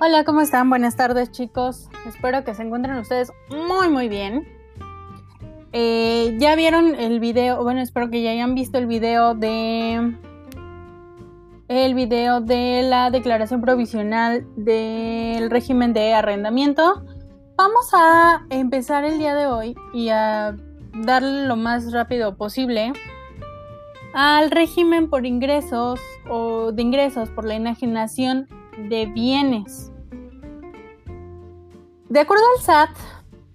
Hola, ¿cómo están? Buenas tardes chicos. Espero que se encuentren ustedes muy muy bien. Eh, ya vieron el video, bueno, espero que ya hayan visto el video de el video de la declaración provisional del régimen de arrendamiento. Vamos a empezar el día de hoy y a darle lo más rápido posible al régimen por ingresos o de ingresos por la enajenación de bienes. De acuerdo al SAT,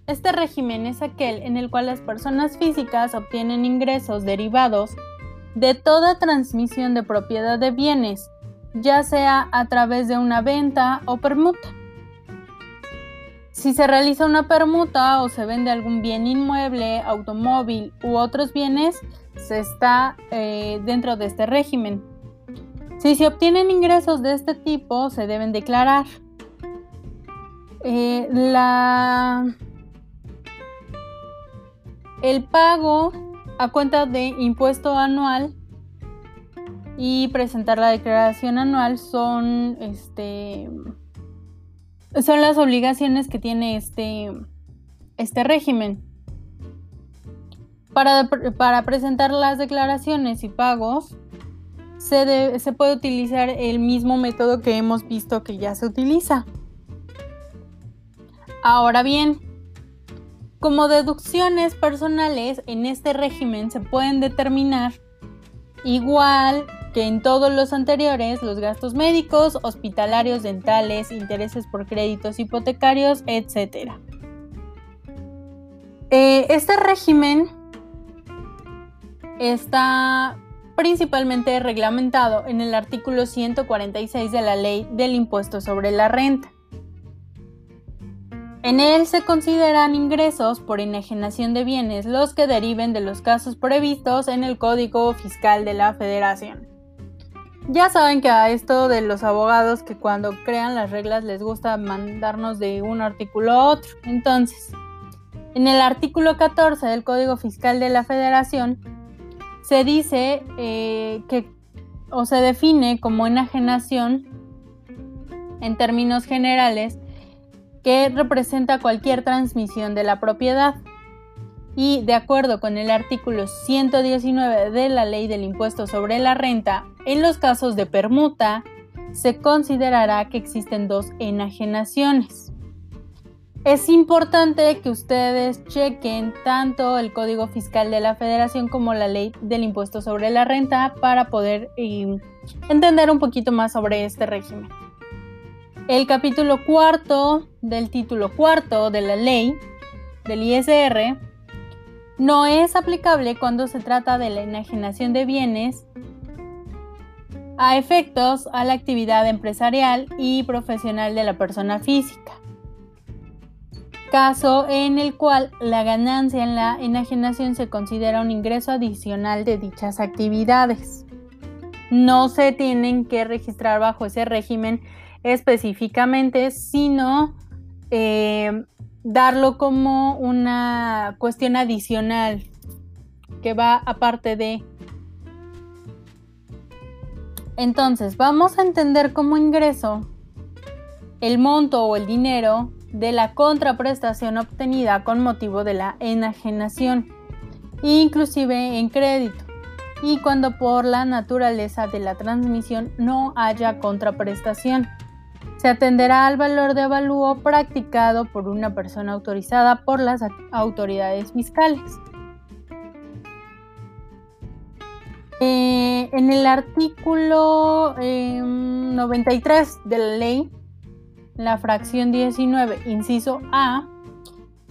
este régimen es aquel en el cual las personas físicas obtienen ingresos derivados de toda transmisión de propiedad de bienes, ya sea a través de una venta o permuta. Si se realiza una permuta o se vende algún bien inmueble, automóvil u otros bienes, se está eh, dentro de este régimen. Si se obtienen ingresos de este tipo, se deben declarar. Eh, el pago a cuenta de impuesto anual y presentar la declaración anual son este son las obligaciones que tiene este este régimen para, para presentar las declaraciones y pagos se, puede utilizar el mismo método que hemos visto que ya se utiliza. Ahora bien, como deducciones personales en este régimen se pueden determinar igual que en todos los anteriores los gastos médicos, hospitalarios, dentales, intereses por créditos hipotecarios, etc. Eh, este régimen está principalmente reglamentado en el artículo 146 de la Ley del Impuesto sobre la Renta. En él se consideran ingresos por enajenación de bienes los que deriven de los casos previstos en el Código Fiscal de la Federación. Ya saben que a esto de los abogados que cuando crean las reglas les gusta mandarnos de un artículo a otro. Entonces, en el artículo 14 del Código Fiscal de la Federación se dice eh, que o se define como enajenación en términos generales que representa cualquier transmisión de la propiedad. Y de acuerdo con el artículo 119 de la Ley del Impuesto sobre la Renta, en los casos de permuta se considerará que existen dos enajenaciones. Es importante que ustedes chequen tanto el Código Fiscal de la Federación como la Ley del Impuesto sobre la Renta para poder eh, entender un poquito más sobre este régimen. El capítulo cuarto del título cuarto de la ley del ISR no es aplicable cuando se trata de la enajenación de bienes a efectos a la actividad empresarial y profesional de la persona física caso en el cual la ganancia en la enajenación se considera un ingreso adicional de dichas actividades. No se tienen que registrar bajo ese régimen específicamente, sino eh, darlo como una cuestión adicional que va aparte de... Entonces, vamos a entender como ingreso el monto o el dinero de la contraprestación obtenida con motivo de la enajenación, inclusive en crédito, y cuando por la naturaleza de la transmisión no haya contraprestación. Se atenderá al valor de avalúo practicado por una persona autorizada por las autoridades fiscales. Eh, en el artículo 93 em, de la ley la fracción 19, inciso A,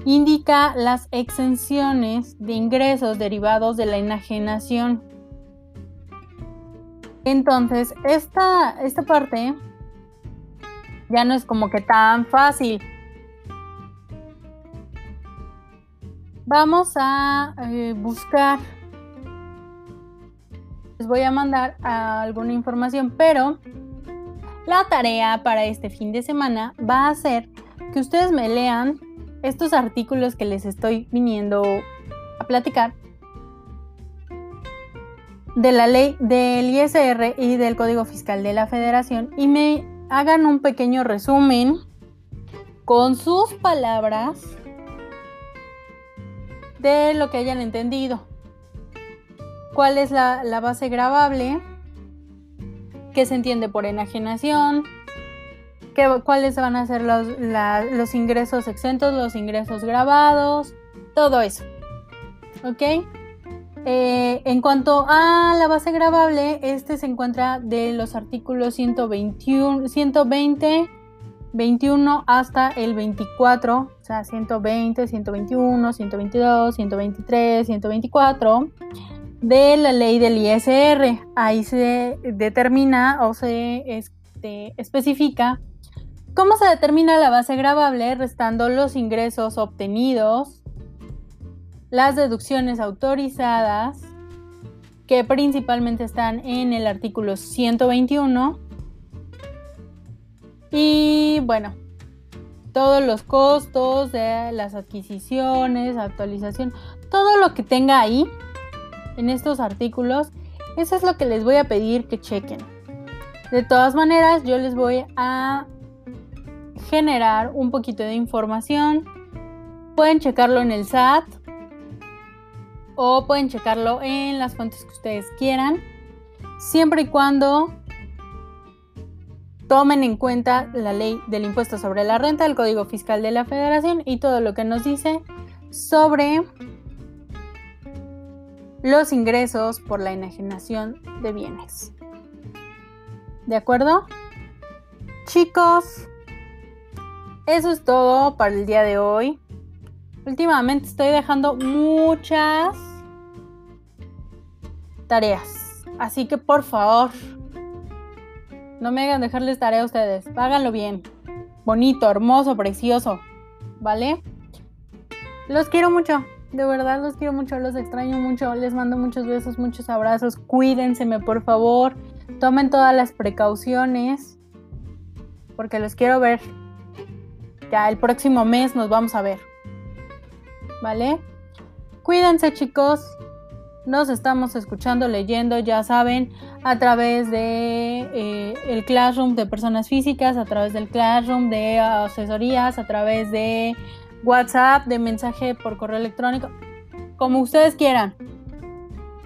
indica las exenciones de ingresos derivados de la enajenación. Entonces, esta, esta parte ya no es como que tan fácil. Vamos a eh, buscar. Les voy a mandar alguna información, pero la tarea para este fin de semana va a ser que ustedes me lean estos artículos que les estoy viniendo a platicar de la ley del ISR y del Código Fiscal de la Federación y me hagan un pequeño resumen con sus palabras de lo que hayan entendido. ¿Cuál es la, base grabable? ¿Qué se entiende por enajenación? ¿Qué, ¿Cuáles van a ser los, los ingresos exentos, los ingresos grabados? Todo eso. ¿Ok? Eh, en cuanto a la base grabable, este se encuentra de los artículos 121, 120, 21 hasta el 24, o sea, 120, 121, 122, 123, 124 de la ley del ISR. Ahí se determina o se este, especifica cómo se determina la base grabable restando los ingresos obtenidos las deducciones autorizadas, que principalmente están en el artículo 121. Y bueno, todos los costos de las adquisiciones, actualización, todo lo que tenga ahí en estos artículos, eso es lo que les voy a pedir que chequen. De todas maneras, yo les voy a generar un poquito de información. Pueden checarlo en el SAT o pueden checarlo en las fuentes que ustedes quieran, siempre y cuando tomen en cuenta la ley del impuesto sobre la renta, el Código Fiscal de la Federación y todo lo que nos dice sobre los ingresos por la enajenación de bienes. ¿De acuerdo? Chicos, eso es todo para el día de hoy. Últimamente estoy dejando muchas tareas. Así que por favor, no me hagan dejarles tarea a ustedes. Háganlo bien. Bonito, hermoso, precioso. ¿Vale? Los quiero mucho. De verdad los quiero mucho, los extraño mucho. Les mando muchos besos, muchos abrazos. Cuídenseme, por favor. Tomen todas las precauciones. Porque los quiero ver. Ya el próximo mes nos vamos a ver. ¿vale? Cuídense chicos, nos estamos escuchando, leyendo, ya saben, a través de eh, el Classroom de personas físicas, a través del Classroom de asesorías, a través de WhatsApp, de mensaje por correo electrónico, como ustedes quieran.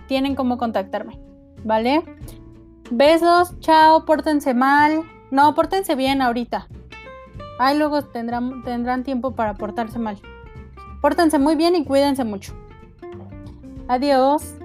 Tienen como contactarme, ¿vale? Besos, chao, pórtense mal. No, pórtense bien ahorita. Ahí luego tendrán, tendrán tiempo para portarse mal. Pórtense muy bien y cuídense mucho. Adiós.